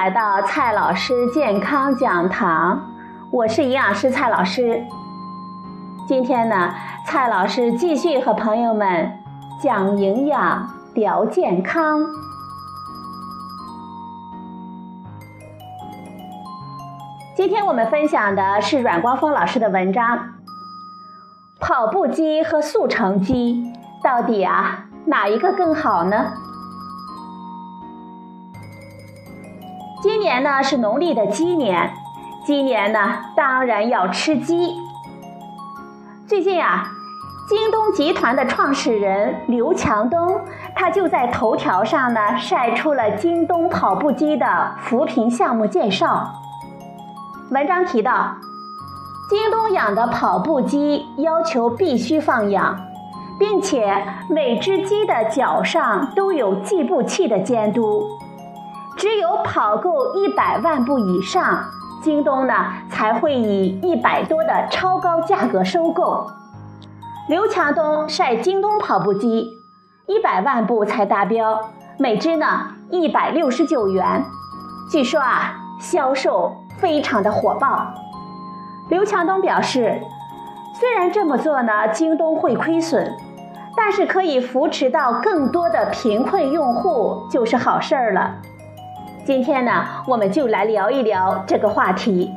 来到蔡老师健康讲堂，我是营养师蔡老师。今天呢，蔡老师继续和朋友们讲营养、聊健康。今天我们分享的是阮光峰老师的文章：跑步机和速成机到底啊哪一个更好呢？今年呢是农历的鸡年，鸡年呢当然要吃鸡。最近啊，京东集团的创始人刘强东，他就在头条上呢晒出了京东跑步机的扶贫项目介绍。文章提到，京东养的跑步机要求必须放养，并且每只鸡的脚上都有计步器的监督。只有跑够一百万步以上，京东呢才会以一百多的超高价格收购。刘强东晒京东跑步机，一百万步才达标，每只呢一百六十九元，据说啊销售非常的火爆。刘强东表示，虽然这么做呢京东会亏损，但是可以扶持到更多的贫困用户，就是好事儿了。今天呢，我们就来聊一聊这个话题。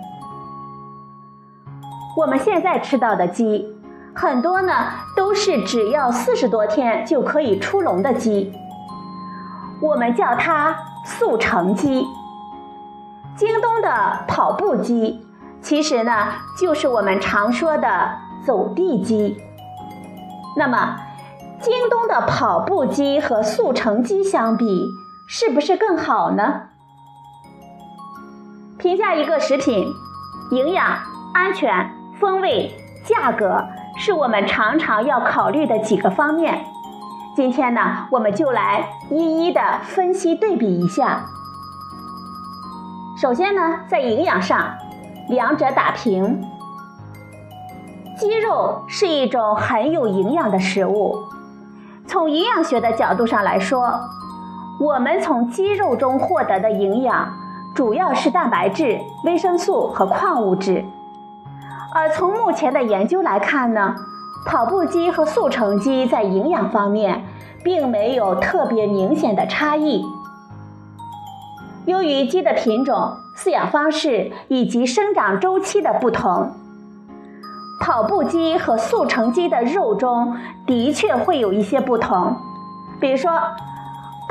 我们现在吃到的鸡，很多呢都是只要四十多天就可以出笼的鸡，我们叫它速成鸡。京东的跑步机，其实呢就是我们常说的走地鸡。那么，京东的跑步机和速成鸡相比，是不是更好呢？评价一个食品，营养、安全、风味、价格是我们常常要考虑的几个方面。今天呢，我们就来一一的分析对比一下。首先呢，在营养上，两者打平。鸡肉是一种很有营养的食物，从营养学的角度上来说，我们从鸡肉中获得的营养。主要是蛋白质、维生素和矿物质，而从目前的研究来看呢，跑步机和速成鸡在营养方面并没有特别明显的差异。由于鸡的品种、饲养方式以及生长周期的不同，跑步机和速成鸡的肉中的确会有一些不同，比如说。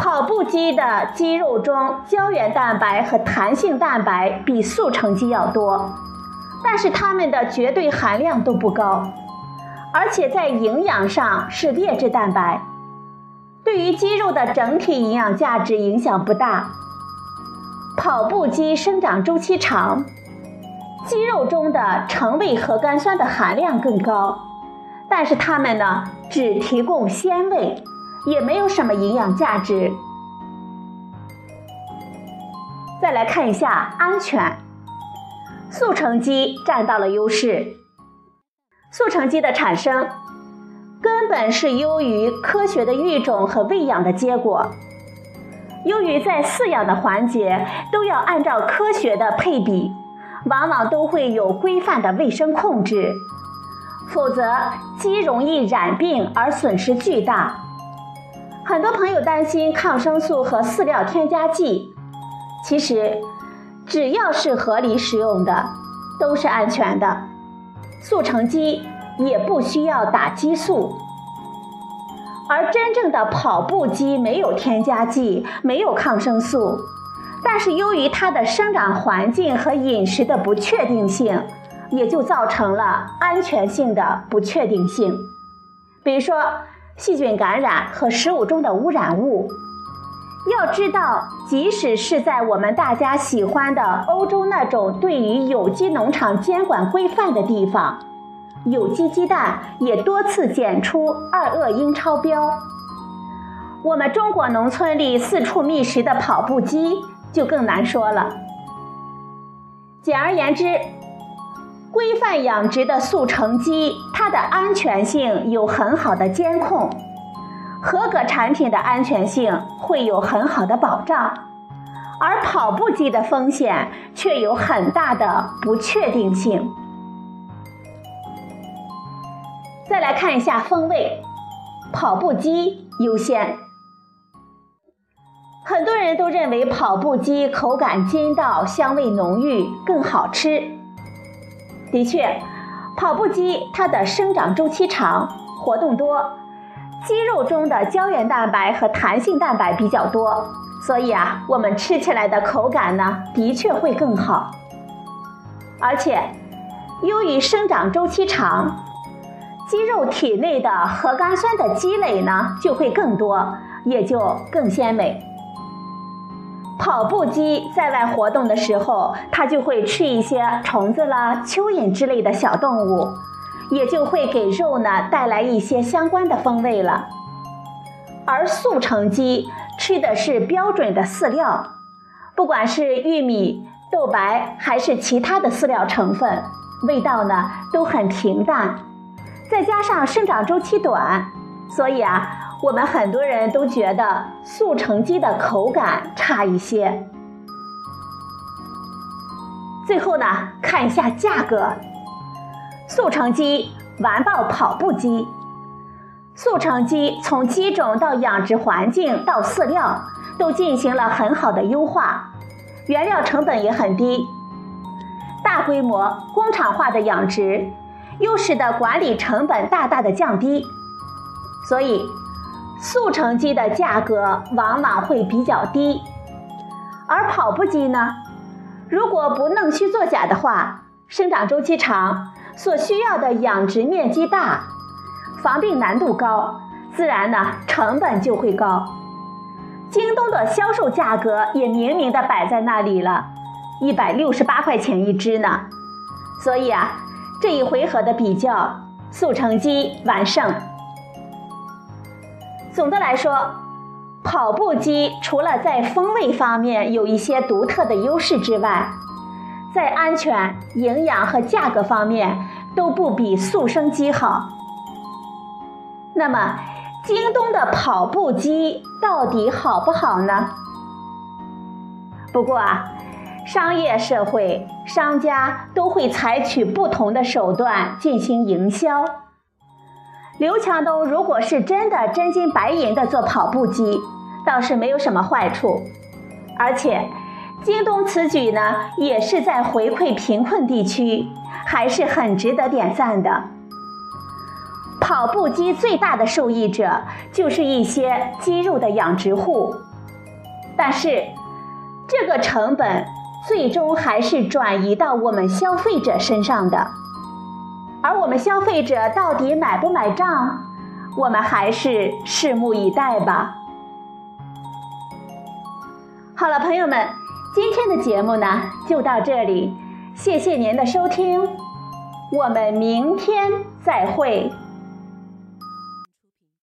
跑步机的肌肉中胶原蛋白和弹性蛋白比速成鸡要多，但是它们的绝对含量都不高，而且在营养上是劣质蛋白，对于肌肉的整体营养价值影响不大。跑步机生长周期长，肌肉中的成味核苷酸的含量更高，但是它们呢只提供鲜味。也没有什么营养价值。再来看一下安全，速成鸡占到了优势。速成鸡的产生根本是优于科学的育种和喂养的结果。由于在饲养的环节都要按照科学的配比，往往都会有规范的卫生控制，否则鸡容易染病而损失巨大。很多朋友担心抗生素和饲料添加剂，其实只要是合理使用的，都是安全的。速成鸡也不需要打激素，而真正的跑步机没有添加剂，没有抗生素，但是由于它的生长环境和饮食的不确定性，也就造成了安全性的不确定性。比如说。细菌感染和食物中的污染物，要知道，即使是在我们大家喜欢的欧洲那种对于有机农场监管规范的地方，有机鸡蛋也多次检出二恶英超标。我们中国农村里四处觅食的跑步机就更难说了。简而言之。规范养殖的速成鸡，它的安全性有很好的监控，合格产品的安全性会有很好的保障，而跑步机的风险却有很大的不确定性。再来看一下风味，跑步机优先。很多人都认为跑步机口感筋道、香味浓郁，更好吃。的确，跑步机它的生长周期长，活动多，肌肉中的胶原蛋白和弹性蛋白比较多，所以啊，我们吃起来的口感呢，的确会更好。而且，由于生长周期长。肌肉体内的核苷酸的积累呢，就会更多，也就更鲜美。跑步机在外活动的时候，它就会吃一些虫子啦、蚯蚓之类的小动物，也就会给肉呢带来一些相关的风味了。而速成鸡吃的是标准的饲料，不管是玉米、豆白还是其他的饲料成分，味道呢都很平淡。再加上生长周期短，所以啊，我们很多人都觉得速成鸡的口感差一些。最后呢，看一下价格，速成鸡完爆跑步机。速成鸡从鸡种到养殖环境到饲料都进行了很好的优化，原料成本也很低，大规模工厂化的养殖。又使得管理成本大大的降低，所以速成鸡的价格往往会比较低。而跑步机呢，如果不弄虚作假的话，生长周期长，所需要的养殖面积大，防病难度高，自然呢成本就会高。京东的销售价格也明明的摆在那里了，一百六十八块钱一只呢，所以啊。这一回合的比较，速成鸡完胜。总的来说，跑步机除了在风味方面有一些独特的优势之外，在安全、营养和价格方面都不比速生鸡好。那么，京东的跑步机到底好不好呢？不过啊。商业社会，商家都会采取不同的手段进行营销。刘强东如果是真的真金白银的做跑步机，倒是没有什么坏处。而且，京东此举呢，也是在回馈贫困地区，还是很值得点赞的。跑步机最大的受益者就是一些鸡肉的养殖户，但是这个成本。最终还是转移到我们消费者身上的，而我们消费者到底买不买账，我们还是拭目以待吧。好了，朋友们，今天的节目呢就到这里，谢谢您的收听，我们明天再会。